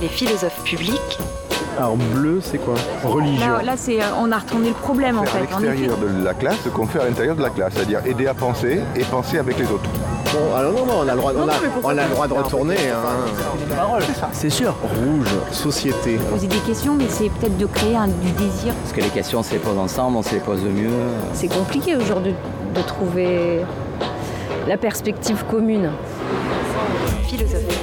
Les philosophes publics. Alors bleu, c'est quoi Religion. Là, là c'est, on a retourné le problème en fait. à l'extérieur de la classe ce qu'on fait à l'intérieur de la classe, c'est-à-dire aider à penser et penser avec les autres. Bon, alors non, non, on a le droit, on a, on a le droit de retourner. Hein. C'est sûr. Rouge, société. Poser des questions, mais c'est peut-être de créer un, du désir. Parce que les questions, on se les pose ensemble, on se les pose mieux. C'est compliqué aujourd'hui de trouver la perspective commune. Philosophe.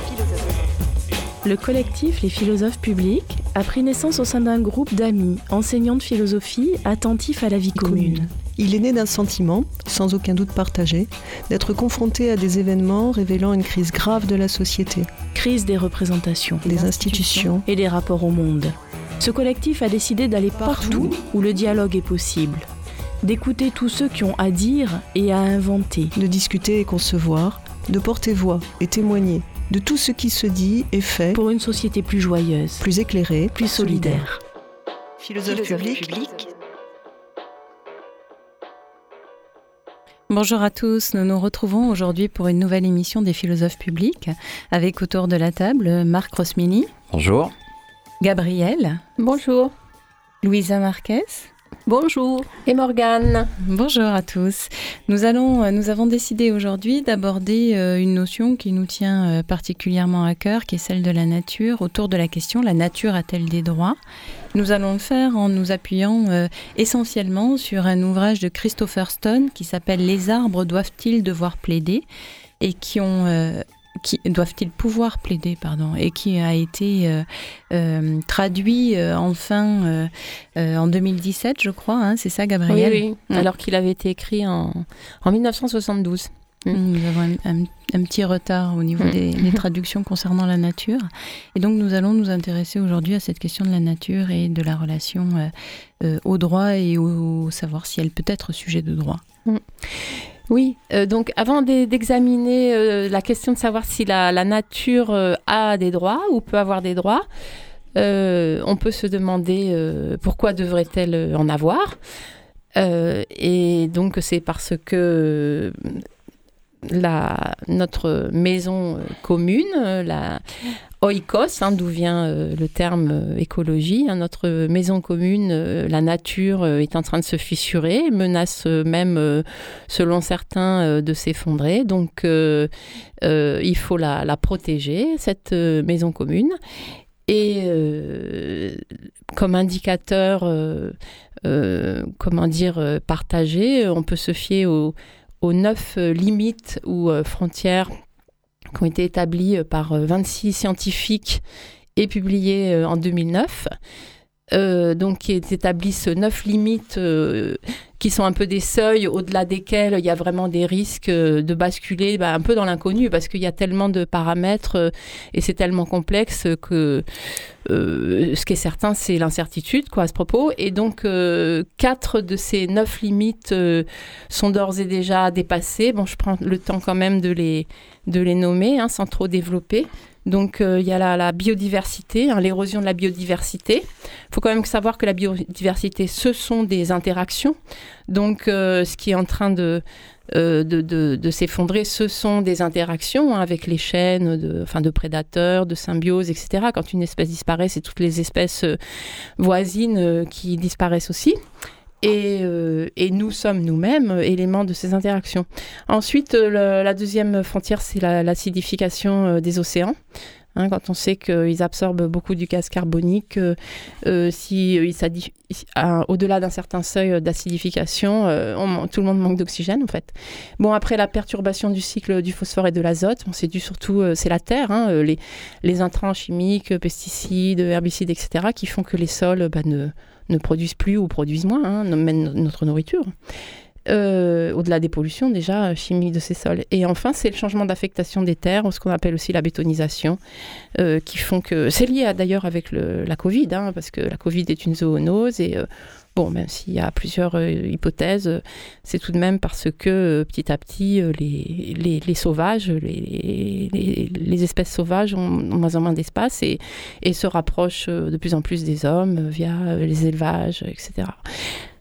Le collectif Les philosophes publics a pris naissance au sein d'un groupe d'amis, enseignants de philosophie, attentifs à la vie commune. Il est né d'un sentiment, sans aucun doute partagé, d'être confronté à des événements révélant une crise grave de la société, Crise des représentations, des institutions. et des rapports au monde. Ce collectif a décidé d'aller partout où le dialogue est possible, d'écouter tous ceux qui ont à dire et à inventer. de discuter et concevoir, de porter voix et témoigner de tout ce qui se dit et fait, pour une société plus joyeuse, plus éclairé, plus solidaire. Philosophe Philosophe public. Bonjour à tous, nous nous retrouvons aujourd'hui pour une nouvelle émission des philosophes publics avec autour de la table Marc Rosmini, Bonjour. Gabriel, Bonjour. Louisa Marquez. Bonjour. Et Morgane. Bonjour à tous. Nous, allons, euh, nous avons décidé aujourd'hui d'aborder euh, une notion qui nous tient euh, particulièrement à cœur, qui est celle de la nature, autour de la question la nature a-t-elle des droits? Nous allons le faire en nous appuyant essentiellement sur un ouvrage de Christopher Stone qui s'appelle Les arbres doivent-ils devoir plaider et qui ont euh, qui doivent-ils pouvoir plaider pardon et qui a été euh, euh, traduit euh, enfin en 2017 je crois hein, c'est ça Gabriel? Oui. Ouais. Alors qu'il avait été écrit en, en 1972. Nous avons un, un- un petit retard au niveau Mm. des, des traductions concernant la nature. Et donc nous allons nous intéresser aujourd'hui à cette question de la nature et de la relation au droit et au savoir si elle peut être sujet de droit. Oui, euh, donc avant d'e- d'examiner euh, la question de savoir si la, nature euh, a des droits ou peut avoir des droits, on peut se demander pourquoi devrait-elle en avoir. Et donc c'est parce que la, notre maison euh, commune, euh, la oikos, hein, d'où vient euh, le terme écologie, hein, notre maison commune, la nature est en train de se fissurer, menace même, selon certains, de s'effondrer. Donc il faut la, protéger, cette maison commune. Et comme indicateur, comment dire, partagé, on peut se fier aux, aux neuf euh, limites ou euh, frontières qui ont été établies euh, par euh, 26 scientifiques et publiées en 2009. Euh, donc, qui établissent neuf limites euh, qui sont un peu des seuils au-delà desquels il y a vraiment des risques euh, de basculer bah, un peu dans l'inconnu parce qu'il y a tellement de paramètres et c'est tellement complexe que ce qui est certain, c'est l'incertitude quoi, à ce propos. Et donc, quatre de ces neuf limites sont d'ores et déjà dépassées. Bon, je prends le temps quand même de les, de les nommer hein, sans trop développer. Donc, euh, il y a la, la biodiversité, hein, l'érosion de la biodiversité. Il faut quand même savoir que la biodiversité, ce sont des interactions. Donc, euh, ce qui est en train de, euh, s'effondrer, ce sont des interactions hein, avec les chaînes de, enfin, de prédateurs, de symbiose, etc. Quand une espèce disparaît, c'est toutes les espèces voisines qui disparaissent aussi. Et, euh, et nous sommes nous-mêmes éléments de ces interactions. Ensuite, euh, la deuxième frontière, c'est la- l'acidification euh, des océans. Hein, quand on sait qu'ils absorbent beaucoup du gaz carbonique, euh, si, au-delà d'un certain seuil d'acidification, tout le monde manque d'oxygène en fait. Bon, après la perturbation du cycle du phosphore et de l'azote, c'est dû surtout, c'est la terre, hein, les, intrants chimiques, pesticides, herbicides, etc., qui font que les sols bah, ne, ne produisent plus ou produisent moins, hein, même notre nourriture. Euh, au-delà des pollutions déjà euh, chimiques de ces sols. Et enfin, c'est le changement d'affectation des terres, ce qu'on appelle aussi la bétonisation, euh, qui font que... C'est lié d'ailleurs avec la Covid, hein, parce que la Covid est une zoonose, et bon, même s'il y a plusieurs euh, hypothèses, euh, c'est tout de même parce que euh, petit à petit, les, les, les sauvages, les, les, espèces sauvages ont, ont moins en moins d'espace et, et se rapprochent de plus en plus des hommes via les élevages, etc.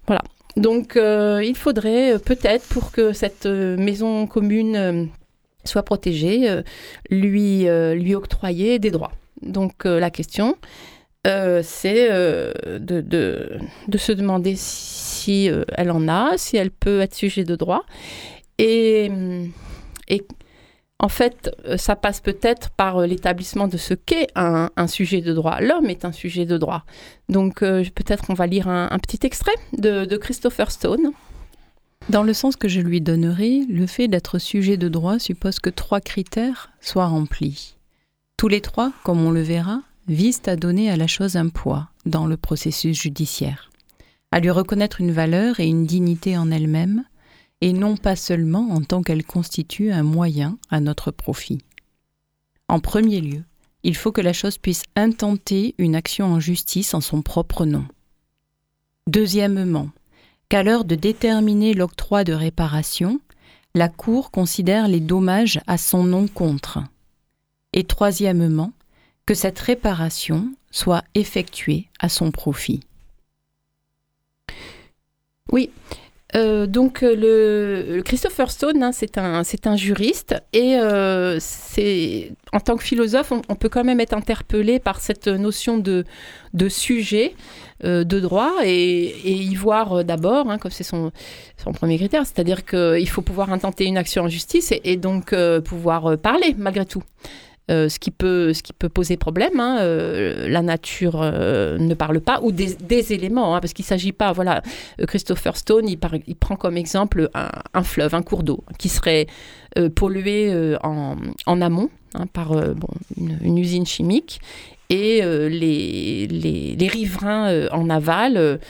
Voilà. Donc, il faudrait peut-être, pour que cette maison commune soit protégée, lui, lui octroyer des droits. Donc la question, c'est de, de, se demander si elle en a, si elle peut être sujet de droit. Et, et en fait, euh, ça passe peut-être par euh, l'établissement de ce qu'est un, sujet de droit. L'homme est un sujet de droit. Donc euh, peut-être qu'on va lire un, petit extrait de, Christopher Stone. Dans le sens que je lui donnerai, le fait d'être sujet de droit suppose que trois critères soient remplis. Tous les trois, comme on le verra, visent à donner à la chose un poids dans le processus judiciaire, à lui reconnaître une valeur et une dignité en elle-même, et non pas seulement en tant qu'elle constitue un moyen à notre profit. En premier lieu, il faut que la chose puisse intenter une action en justice en son propre nom. Deuxièmement, qu'à l'heure de déterminer l'octroi de réparation, la Cour considère les dommages à son nom contre. Et troisièmement, que cette réparation soit effectuée à son profit. Oui, euh, donc euh, le, Christopher Stone, hein, c'est un, un juriste et euh, c'est en tant que philosophe, on, peut quand même être interpellé par cette notion de, de sujet de droit et, y voir d'abord, hein, comme c'est son, son premier critère, c'est-à-dire qu'il faut pouvoir intenter une action en justice et donc pouvoir parler malgré tout. Euh, ce, qui peut, ce qui peut poser problème. Hein, euh, la nature euh, ne parle pas, ou des, éléments, hein, parce qu'il ne s'agit pas, voilà, Christopher Stone, il, prend comme exemple un, fleuve, un cours d'eau, qui serait pollué en, en, amont hein, par une, usine chimique. Et les, les, riverains en aval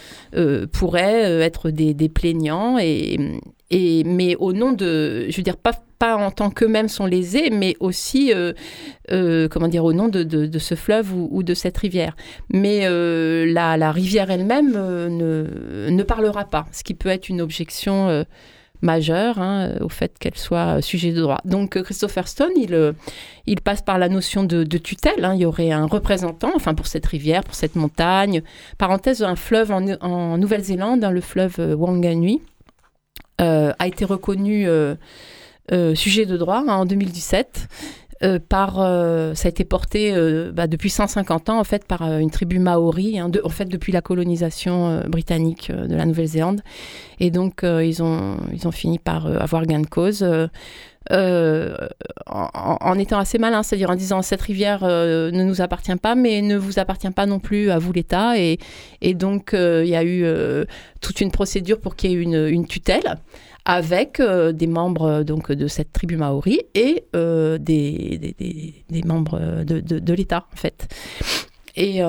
pourraient être des, plaignants mais au nom de, je veux dire, pas, en tant qu'eux-mêmes sont lésés, mais aussi, euh, euh, comment dire, au nom de, ce fleuve ou, de cette rivière. Mais euh, la, rivière elle-même ne, ne parlera pas, ce qui peut être une objection majeure hein, au fait qu'elle soit sujet de droit. Donc Christopher Stone, il, il passe par la notion de, tutelle. Hein. Il y aurait un représentant, enfin pour cette rivière, pour cette montagne. Parenthèse, un fleuve en, Nouvelle-Zélande, le fleuve Wanganui. Euh, a été reconnu euh, euh, sujet de droit hein, en 2017. par, ça a été porté bah, depuis 150 ans en fait par une tribu maori, hein, en fait depuis la colonisation britannique de la Nouvelle-Zélande, et donc ils ont ils ont fini par avoir gain de cause. En, étant assez malin, c'est-à-dire en disant cette rivière ne nous appartient pas, mais ne vous appartient pas non plus à vous l'État. Et, donc il y a eu toute une procédure pour qu'il y ait une, tutelle avec euh, des membres euh, donc de cette tribu maori et euh, des, membres de, de, de l'État en fait. Et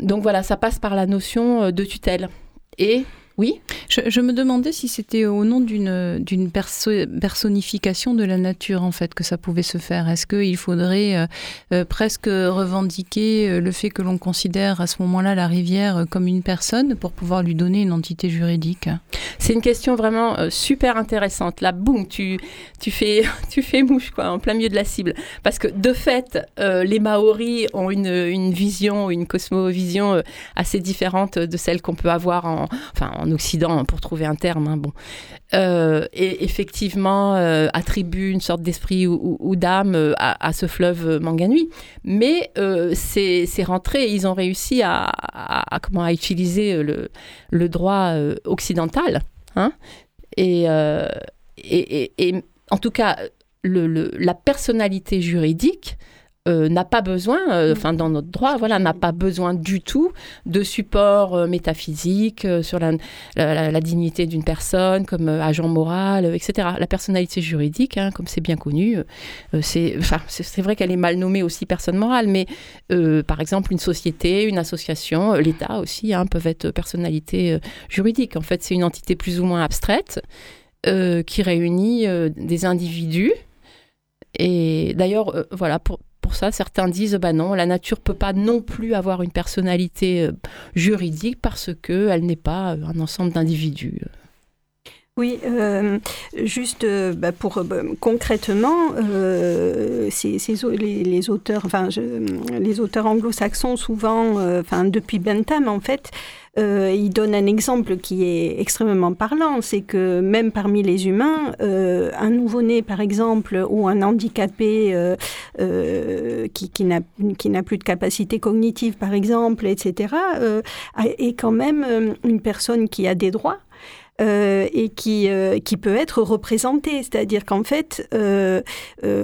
donc voilà, ça passe par la notion de tutelle. Et oui. Je, me demandais si c'était au nom d'une d'une personnification de la nature en fait que ça pouvait se faire. Est-ce qu'il faudrait euh, euh, presque revendiquer euh, le fait que l'on considère à ce moment-là la rivière comme une personne pour pouvoir lui donner une entité juridique? C'est une question vraiment super intéressante. Là, boum, tu tu fais tu fais mouche quoi en plein milieu de la cible parce que de fait les Maoris ont une, une vision, une cosmovision assez différente de celle qu'on peut avoir en enfin en Occident pour trouver un terme. Hein, bon. Euh, et effectivement, euh, attribue une sorte d'esprit ou, d'âme euh, à, ce fleuve Manganui. Mais c'est rentré, ils ont réussi à, comment, à utiliser le, droit occidental. Hein, et, et, et, en tout cas, la personnalité juridique euh, n'a pas besoin, euh, mm. enfin dans notre droit, voilà, n'a pas besoin du tout de support euh, métaphysique sur la, la, dignité d'une personne comme agent moral, etc. La personnalité juridique, hein, comme c'est bien connu, c'est vrai qu'elle est mal nommée aussi personne morale, mais par exemple une société, une association, l'État aussi hein, peuvent être personnalité juridique. En fait, c'est une entité plus ou moins abstraite qui réunit des individus. Et d'ailleurs, voilà, pour, pour ça, certains disent bah non, la nature peut pas non plus avoir une personnalité euh, juridique parce que elle n'est pas euh, un ensemble d'individus. Oui, euh, juste euh, bah, pour bah, concrètement, euh, les, les, auteurs, enfin, les auteurs anglo-saxons souvent, enfin depuis Bentham en fait, ils donnent un exemple qui est extrêmement parlant, c'est que même parmi les humains, un nouveau-né par exemple ou un handicapé qui, qui n'a plus de capacité cognitive par exemple, etc., est quand même une personne qui a des droits. Euh, et qui, euh, qui peut être représenté. C'est-à-dire qu'en fait, euh,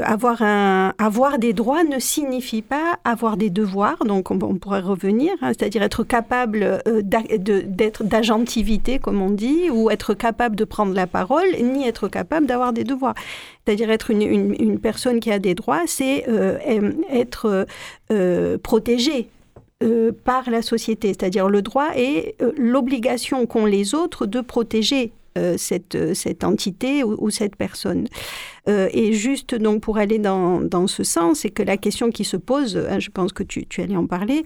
avoir, un, avoir des droits ne signifie pas avoir des devoirs, donc on, pourrait revenir, hein, c'est-à-dire être capable d'être d'agentivité, comme on dit, ou être capable de prendre la parole, ni être capable d'avoir des devoirs. C'est-à-dire être une, une, une, personne qui a des droits, c'est être protégé euh, par la société, c'est-à-dire le droit et euh, l'obligation qu'ont les autres de protéger euh, cette, cette entité ou, cette personne. et juste donc pour aller dans, dans ce sens, c'est que la question qui se pose, hein, je pense que tu, tu allais en parler,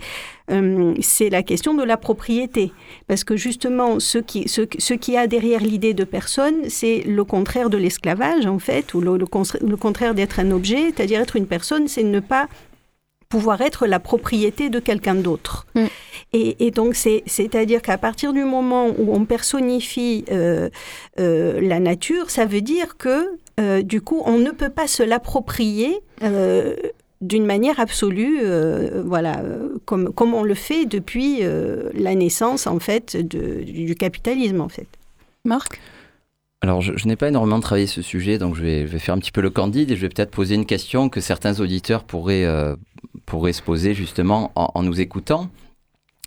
c'est la question de la propriété. Parce que justement, ce qui, ce, ce qui a derrière l'idée de personne, c'est le contraire de l'esclavage, en fait, ou le, le contraire d'être un objet, c'est-à-dire être une personne, c'est ne pas pouvoir être la propriété de quelqu'un d'autre. Mm. Et, donc, c'est-à-dire qu'à partir du moment où on personnifie euh, euh, la nature, ça veut dire que, euh, du coup, on ne peut pas se l'approprier d'une manière absolue, voilà, comme, comme on le fait depuis la naissance, en fait, du capitalisme, en fait. Marc? Alors, je, n'ai pas énormément travaillé ce sujet, donc je vais, faire un petit peu le candide et je vais peut-être poser une question que certains auditeurs pourraient, euh, pourraient se poser justement en, nous écoutant.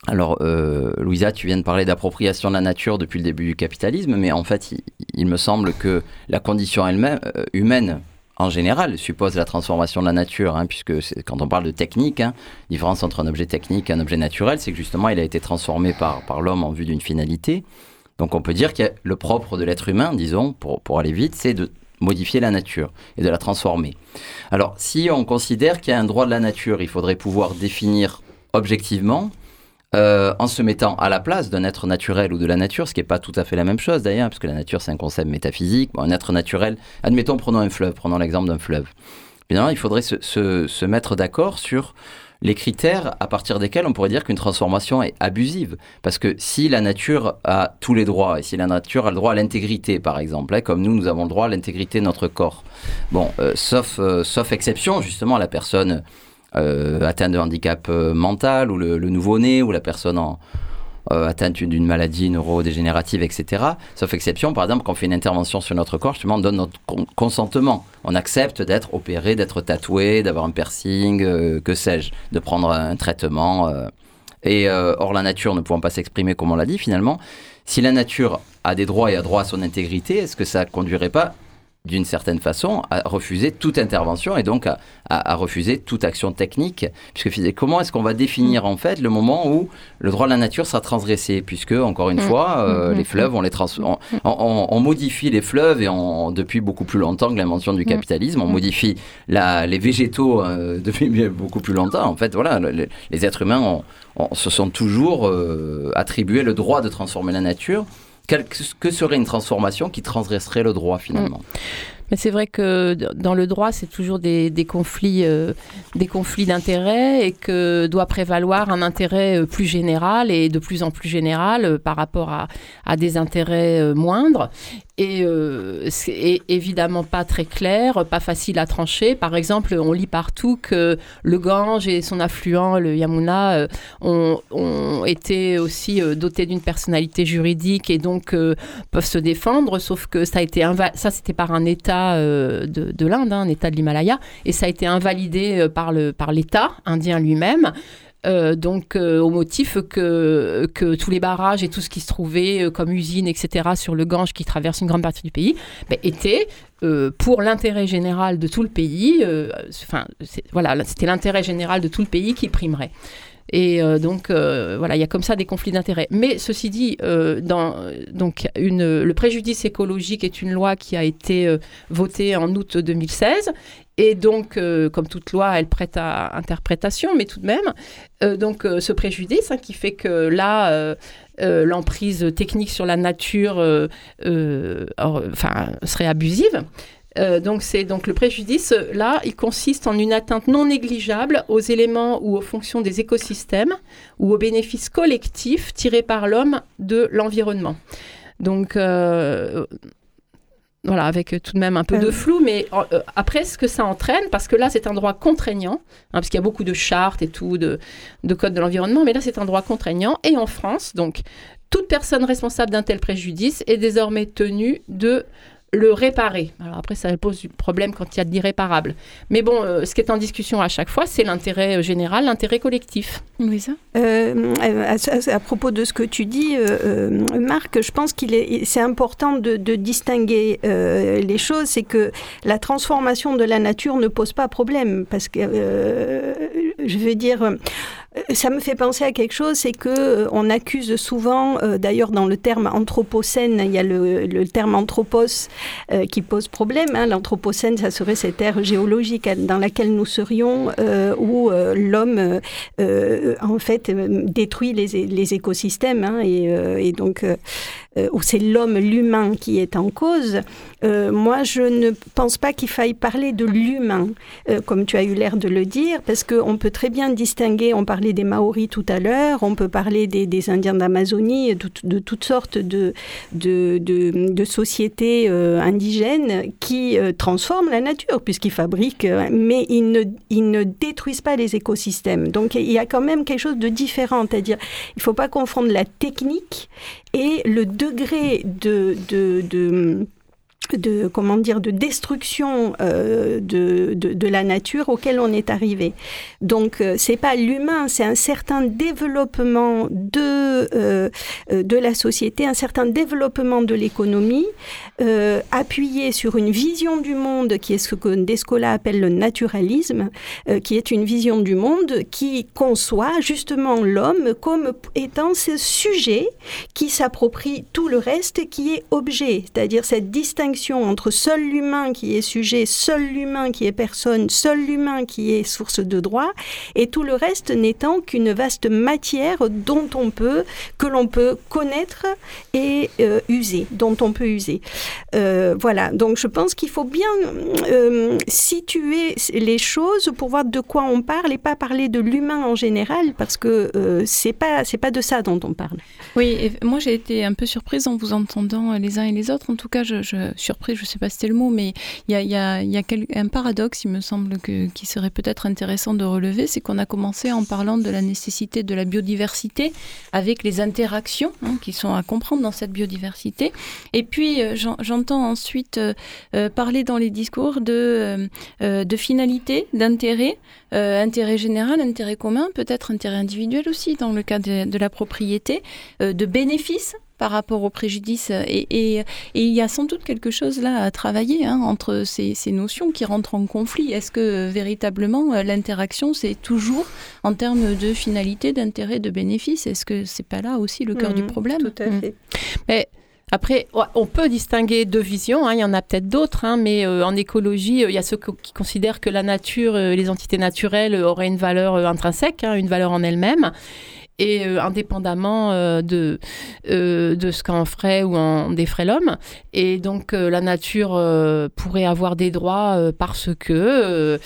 Alors, euh, Louisa, tu viens de parler d'appropriation de la nature depuis le début du capitalisme, mais en fait, il, me semble que la condition elle-même, euh, humaine, en général, suppose la transformation de la nature, hein, puisque quand on parle de technique, hein, différence entre un objet technique et un objet naturel, c'est que justement, il a été transformé par, par l'homme en vue d'une finalité. Donc on peut dire que le propre de l'être humain, disons, pour, pour aller vite, c'est de modifier la nature et de la transformer. Alors si on considère qu'il y a un droit de la nature, il faudrait pouvoir définir objectivement, euh, en se mettant à la place d'un être naturel ou de la nature, ce qui n'est pas tout à fait la même chose d'ailleurs, puisque la nature c'est un concept métaphysique. un être naturel, admettons, prenons un fleuve, prenons l'exemple d'un fleuve. Évidemment, il faudrait se, mettre d'accord sur les critères à partir desquels on pourrait dire qu'une transformation est abusive. Parce que si la nature a tous les droits, et si la nature a le droit à l'intégrité, par exemple, hein, comme nous, nous avons le droit à l'intégrité de notre corps, euh, sauf, euh, sauf exception, justement, la personne euh, atteinte de handicap mental, ou le nouveau-né, ou la personne en, euh, atteinte d'une maladie neurodégénérative, etc. Sauf exception, par exemple, quand on fait une intervention sur notre corps, justement, on donne notre consentement. On accepte d'être opéré, d'être tatoué, d'avoir un piercing, euh, que sais-je, de prendre un traitement. Euh. Et or, la nature ne pouvant pas s'exprimer comme on l'a dit, finalement, si la nature a des droits et a droit à son intégrité, est-ce que ça conduirait pas d'une certaine façon, à refuser toute intervention et donc à, refuser toute action technique. Puisque comment est-ce qu'on va définir en fait le moment où le droit de la nature sera transgressé? Puisque, encore une mm. fois, euh, mm, mm, les fleuves, on, les on, modifie les fleuves et depuis beaucoup plus longtemps que l'invention du capitalisme, on modifie la, les végétaux euh, depuis beaucoup plus longtemps. En fait, voilà, les, êtres humains se sont toujours euh, attribués le droit de transformer la nature que serait une transformation qui transgresserait le droit finalement? Mm. Mais c'est vrai que dans le droit, c'est toujours des, conflits, euh, conflits d'intérêts et que doit prévaloir un intérêt euh, plus général et de plus en plus général euh, par rapport à, à des intérêts moindres et c'est évidemment pas très clair, pas facile à trancher. Par exemple, on lit partout que le Gange et son affluent, le Yamuna, ont, ont, été aussi dotés d'une personnalité juridique et donc peuvent se défendre, sauf que ça a été ça c'était par un État de, de l'Inde, hein, un État de l'Himalaya, et ça a été invalidé par le par l'État indien lui-même. Euh, donc euh, au motif que, que tous les barrages et tout ce qui se trouvait euh, comme usines, etc., sur le Gange qui traverse une grande partie du pays, ben, étaient pour l'intérêt général de tout le pays. Enfin, voilà, c'était l'intérêt général de tout le pays qui primerait. Et donc, voilà, il y a comme ça des conflits d'intérêts. Mais ceci dit, dans, donc, le préjudice écologique est une loi qui a été votée en août 2016 Et donc, comme toute loi, elle prête à interprétation, mais tout de même, donc ce préjudice hein, qui fait que là, l'emprise technique sur la nature serait abusive. Euh, donc c'est donc le préjudice là, il consiste en une atteinte non négligeable aux éléments ou aux fonctions des écosystèmes ou aux bénéfices collectifs tirés par l'homme de l'environnement. Donc euh, voilà, avec tout de même un peu de euh. flou, mais après ce que ça entraîne, parce que là c'est un droit contraignant, hein, parce qu'il y a beaucoup de chartes et tout, de, de codes de l'environnement, mais là c'est un droit contraignant, et en France, donc toute personne responsable d'un tel préjudice est désormais tenue de le réparer. Alors après, ça pose du problème quand il y a de l'irréparable. Mais bon, euh, ce qui est en discussion à chaque fois, c'est l'intérêt euh, général, l'intérêt collectif. Oui, ça. Euh, à, propos de ce que tu dis, Marc, je pense qu'il est, c'est important de, de distinguer les choses. C'est que la transformation de la nature ne pose pas problème, parce que je veux dire ça me fait penser à quelque chose, c'est que euh, on accuse souvent, euh, d'ailleurs dans le terme anthropocène, il y a le, terme anthropos euh, qui pose problème. Hein. L'anthropocène, ça serait cette ère géologique dans laquelle nous serions, où l'homme en fait détruit les, écosystèmes, hein, et, et, donc où c'est l'homme, l'humain qui est en cause. moi, je ne pense pas qu'il faille parler de l'humain, comme tu as eu l'air de le dire, parce qu'on peut très bien distinguer. On parle des Maoris tout à l'heure, on peut parler des, Indiens d'Amazonie, de, toutes sortes de, de, sociétés euh, indigènes qui euh, transforment la nature, puisqu'ils fabriquent, euh, mais ils ne, ils ne détruisent pas les écosystèmes. Donc il y a quand même quelque chose de différent, c'est-à-dire il ne faut pas confondre la technique et le degré de, de comment dire de destruction euh, de, de, la nature auquel on est arrivé. Donc euh, c'est pas l'humain, c'est un certain développement de euh, de la société, un certain développement de l'économie appuyé sur une vision du monde qui est ce que Descola appelle le naturalisme, qui est une vision du monde qui conçoit justement l'homme comme étant ce sujet qui s'approprie tout le reste qui est objet, c'est-à-dire cette distinction entre seul l'humain qui est sujet, seul l'humain qui est personne, seul l'humain qui est source de droit, et tout le reste n'étant qu'une vaste matière dont on peut, que l'on peut connaître et euh, user, dont on peut user. Euh, voilà, donc je pense qu'il faut bien euh, situer les choses pour voir de quoi on parle et pas parler de l'humain en général, parce que c'est pas c'est pas de ça dont on parle. Oui, moi j'ai été un peu surprise en vous entendant les uns et les autres. En tout cas, je, je surpris, je ne sais pas si c'était le mot, mais il y a, un paradoxe, il me semble, que, qui serait peut-être intéressant de relever, c'est qu'on a commencé en parlant de la nécessité de la biodiversité avec les interactions hein, qui sont à comprendre dans cette biodiversité. Et puis, euh, j'entends ensuite euh, euh, parler dans les discours de, de finalité, d'intérêt, intérêt général, intérêt commun, peut-être intérêt individuel aussi dans le cas de, de la propriété, de bénéfices par rapport au préjudice. Et, il y a sans doute quelque chose là à travailler hein, entre ces, notions qui rentrent en conflit. Est-ce que véritablement euh, l'interaction, c'est toujours en termes de finalité, d'intérêt, de bénéfice? Est-ce que c'est pas là aussi le cœur du mmh, problème? Tout à fait. Mmh. Mais après, on peut distinguer deux visions, hein, il y en a peut-être d'autres, hein, mais euh, en écologie, euh, il y a ceux qui considèrent que la nature, les entités naturelles auraient une valeur intrinsèque, une valeur en elles-mêmes et euh, indépendamment euh, de, euh, de ce qu'en ferait ou en défrait l'homme. Et donc la nature pourrait avoir des droits parce que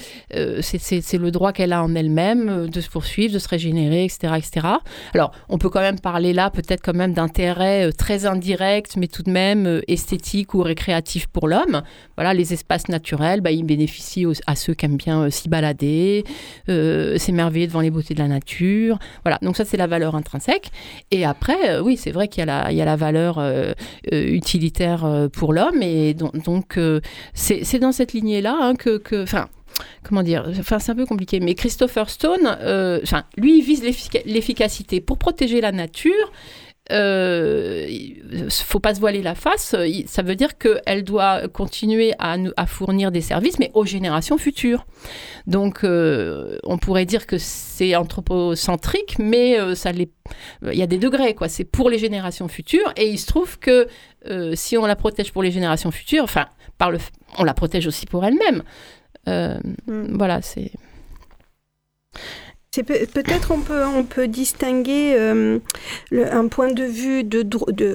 c'est le droit qu'elle a en elle-même de se poursuivre, de se régénérer, etc. etc. Alors on peut quand même parler là peut-être quand même d'intérêt très indirect, mais tout de même esthétique ou récréatif pour l'homme. Voilà, les espaces naturels, bah, ils bénéficient à ceux qui aiment bien s'y balader, s'émerveiller devant les beautés de la nature. Voilà, donc ça c'est la valeur intrinsèque. Et après, euh, oui, c'est vrai qu'il y, a la, valeur euh, euh, utilitaire pour l'homme. Et donc, c'est dans cette lignée-là hein, que, enfin, comment dire, enfin c'est un peu compliqué, mais Christopher Stone, enfin lui vise l'efficacité pour protéger la nature euh, faut pas se voiler la face. Ça veut dire qu'elle doit continuer à, à, fournir des services, mais aux générations futures. Donc, euh, on pourrait dire que c'est anthropocentrique, mais euh, ça il y a des degrés, quoi. C'est pour les générations futures, et il se trouve que euh, si on la protège pour les générations futures, enfin, par le, on la protège aussi pour elle-même. Mm. Voilà, c'est peut-être on peut on peut distinguer euh, un point de vue de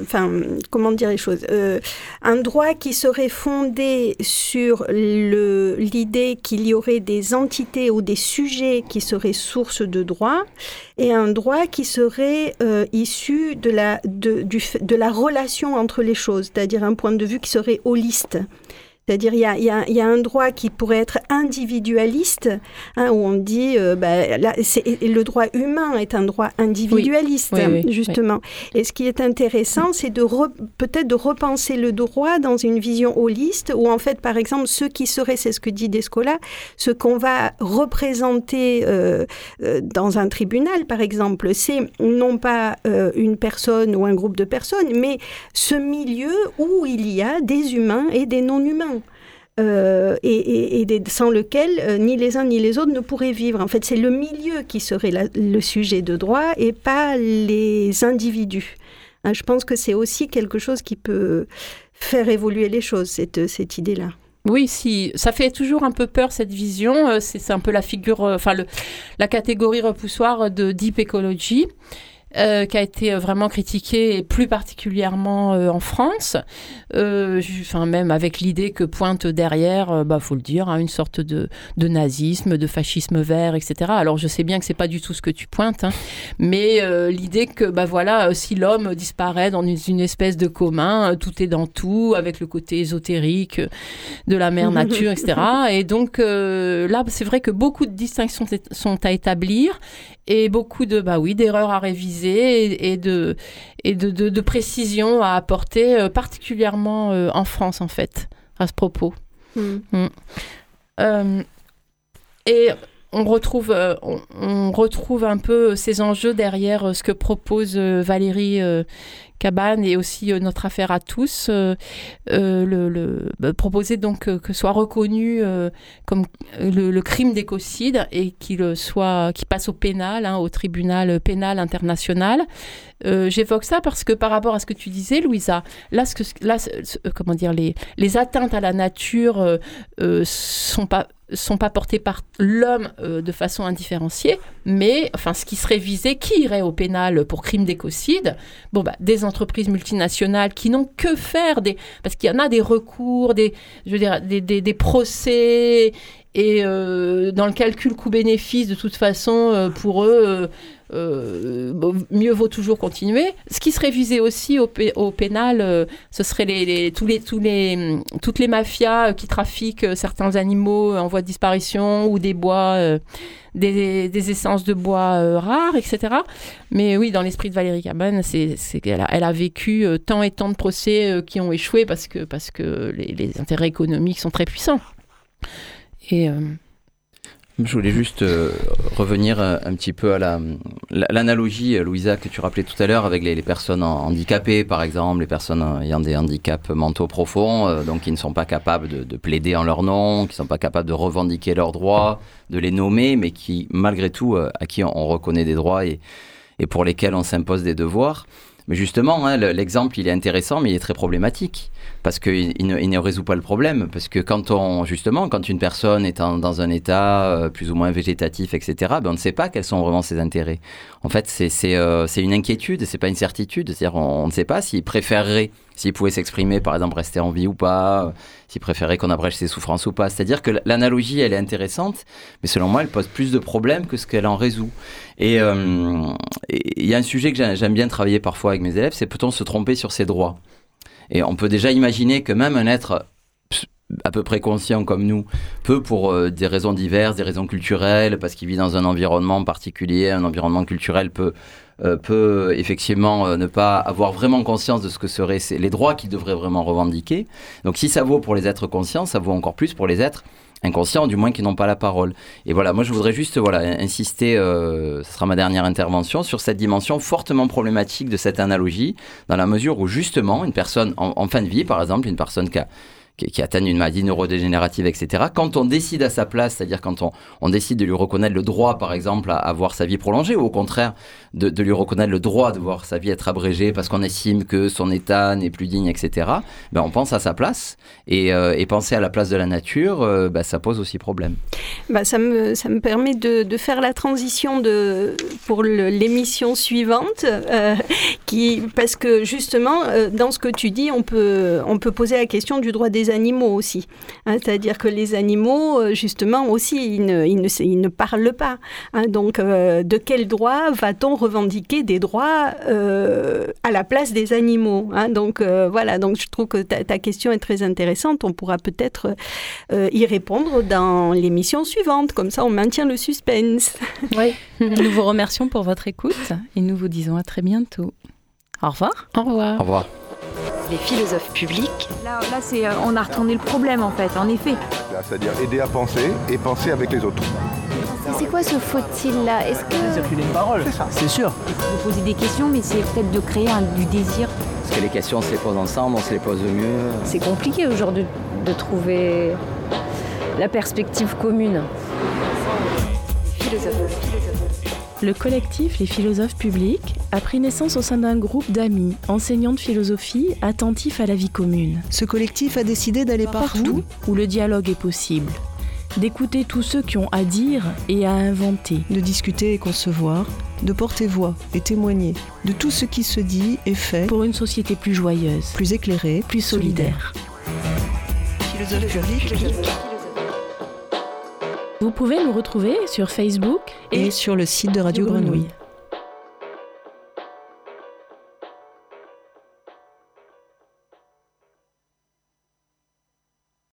enfin comment dire les choses euh, un droit qui serait fondé sur l'idée qu'il y aurait des entités ou des sujets qui seraient source de droit et un droit qui serait euh, issu de la de du de la relation entre les choses c'est-à-dire un point de vue qui serait holiste c'est-à-dire, il y a, y, a, y a, un droit qui pourrait être individualiste, hein, où on dit, euh, bah, là, le droit humain est un droit individualiste, justement. Et ce qui est intéressant, c'est de peut-être de repenser le droit dans une vision holiste, où en fait, par exemple, ce qui serait, c'est ce que dit Descola, ce qu'on va représenter euh, euh, dans un tribunal, par exemple, c'est non pas euh, une personne ou un groupe de personnes, mais ce milieu où il y a des humains et des non-humains. Euh, et, sans lequel euh, ni les uns ni les autres ne pourraient vivre. En fait, c'est le milieu qui serait le sujet de droit et pas les individus. Hein, je pense que c'est aussi quelque chose qui peut faire évoluer les choses, cette, cette idée-là. Oui, si ça fait toujours un peu peur cette vision. Euh, c'est un peu la figure, enfin la catégorie repoussoire de deep ecology. Euh, qui a été euh, vraiment critiqué, et plus particulièrement euh, en France, enfin même avec l'idée que pointe derrière, bah faut le dire, hein, une sorte de, de, nazisme, de fascisme vert, etc. Alors je sais bien que c'est pas du tout ce que tu pointes, hein, mais l'idée que bah voilà, si l'homme disparaît dans une, espèce de commun, tout est dans tout, avec le côté ésotérique de la mère nature, etc. Et donc là, c'est vrai que beaucoup de distinctions sont à établir et beaucoup de bah oui d'erreurs à réviser et, de et de, de, précisions à apporter euh, particulièrement euh, en France en fait à ce propos hmm. Hmm. Euh, et on retrouve on, retrouve un peu ces enjeux derrière ce que propose Valérie Cabane et aussi euh, notre affaire à tous, euh, euh, bah, proposer donc que soit reconnu comme le, crime d'écocide et qu'il soit qui passe au pénal, hein, au tribunal pénal international. J'évoque ça parce que par rapport à ce que tu disais, Louisa, là, ce que, là, comment dire, les, les atteintes à la nature sont pas sont pas portés par l'homme de façon indifférenciée, mais enfin ce qui serait visé, qui irait au pénal pour crime d'écocide? Bon bah des entreprises multinationales qui n'ont que faire des parce qu'il y en a des recours, des je veux dire des, procès et euh, dans le calcul coût-bénéfice de toute façon euh, pour eux euh, mieux vaut toujours continuer. Ce qui serait visé aussi au, pénal, ce serait tous les, les, toutes les mafias qui trafiquent certains animaux en voie de disparition ou des bois, des, essences de bois rares, etc. Mais oui, dans l'esprit de Valérie Cabane, elle a vécu tant et tant de procès qui ont échoué parce que, les intérêts économiques sont très puissants. Et je voulais juste euh, revenir euh, un petit peu à la, l'analogie, euh, Louisa, que tu rappelais tout à l'heure avec les, personnes handicapées, par exemple, les personnes ayant des handicaps mentaux profonds, donc qui ne sont pas capables de, plaider en leur nom, qui ne sont pas capables de revendiquer leurs droits, de les nommer, mais qui, malgré tout, à qui on, reconnaît des droits et pour lesquels on s'impose des devoirs. Mais justement, hein, l'exemple, il est intéressant, mais il est très problématique parce qu'il ne, résout pas le problème. Parce que quand on, justement, quand une personne est dans un état euh, plus ou moins végétatif, etc., ben on ne sait pas quels sont vraiment ses intérêts. En fait, c'est euh, une inquiétude, c'est pas une certitude. C'est-à-dire, on, ne sait pas s'il préférerait, s'il pouvait s'exprimer, par exemple, rester en vie ou pas, s'il préférait qu'on abrège ses souffrances ou pas. C'est-à-dire que l'analogie, elle est intéressante, mais selon moi, elle pose plus de problèmes que ce qu'elle en résout. Et euh, il y a un sujet que j'aime bien travailler parfois avec mes élèves, c'est peut-on se tromper sur ses droits? Et on peut déjà imaginer que même un être à peu près conscient comme nous peut, pour euh, des raisons diverses, des raisons culturelles, parce qu'il vit dans un environnement particulier, un environnement culturel peut, euh, peut effectivement euh, ne pas avoir vraiment conscience de ce que seraient les droits qu'il devrait vraiment revendiquer. Donc si ça vaut pour les êtres conscients, ça vaut encore plus pour les êtres inconscients, du moins qui n'ont pas la parole. Et voilà, moi je voudrais juste voilà, insister, ce sera ma dernière intervention, sur cette dimension fortement problématique de cette analogie, dans la mesure où justement une personne en, fin de vie, par exemple, une personne qui a, qui, atteignent une maladie neurodégénérative, etc. Quand on décide à sa place, c'est-à-dire quand on, décide de lui reconnaître le droit, par exemple, à avoir sa vie prolongée, ou au contraire de, lui reconnaître le droit de voir sa vie être abrégée parce qu'on estime que son état n'est plus digne, etc., ben on pense à sa place. Et, euh, et penser à la place de la nature, euh, ben ça pose aussi problème. Bah, ça, me, ça me permet de, de faire la transition de, pour l'émission suivante, euh, qui, parce que justement, dans ce que tu dis, on peut, on peut poser la question du droit des animaux aussi. Hein, c'est-à-dire que les animaux, justement, aussi, ils ne, ils ne, ils ne parlent pas. Hein, donc, de quel droit va-t-on revendiquer des droits à la place des animaux hein? Donc, voilà, donc je trouve que ta, ta, question est très intéressante. On pourra peut-être y répondre dans l'émission suivante. Comme ça, on maintient le suspense. Oui. nous vous remercions pour votre écoute et nous vous disons à très bientôt. Au revoir. Au revoir. Au revoir. Les philosophes publics. Là, là c'est, on a retourné le problème en fait, en effet. C'est-à-dire aider à penser et penser avec les autres. C'est quoi ce faut-il là Est-ce que. Circuler une parole, c'est sûr. Vous poser des questions, mais c'est peut-être de créer un, du désir. Parce que les questions, on se les pose ensemble, on se les pose mieux. C'est compliqué aujourd'hui de trouver la perspective commune. Le collectif Les philosophes publics a pris naissance au sein d'un groupe d'amis, enseignants de philosophie, attentifs à la vie commune. Ce collectif a décidé d'aller partout, où le dialogue est possible, d'écouter tous ceux qui ont à dire et à inventer, de discuter et concevoir, de porter voix et témoigner de tout ce qui se dit et fait pour une société plus joyeuse, plus éclairée, plus solidaire. Vous pouvez nous retrouver sur Facebook et, sur le site de Radio Grenouille.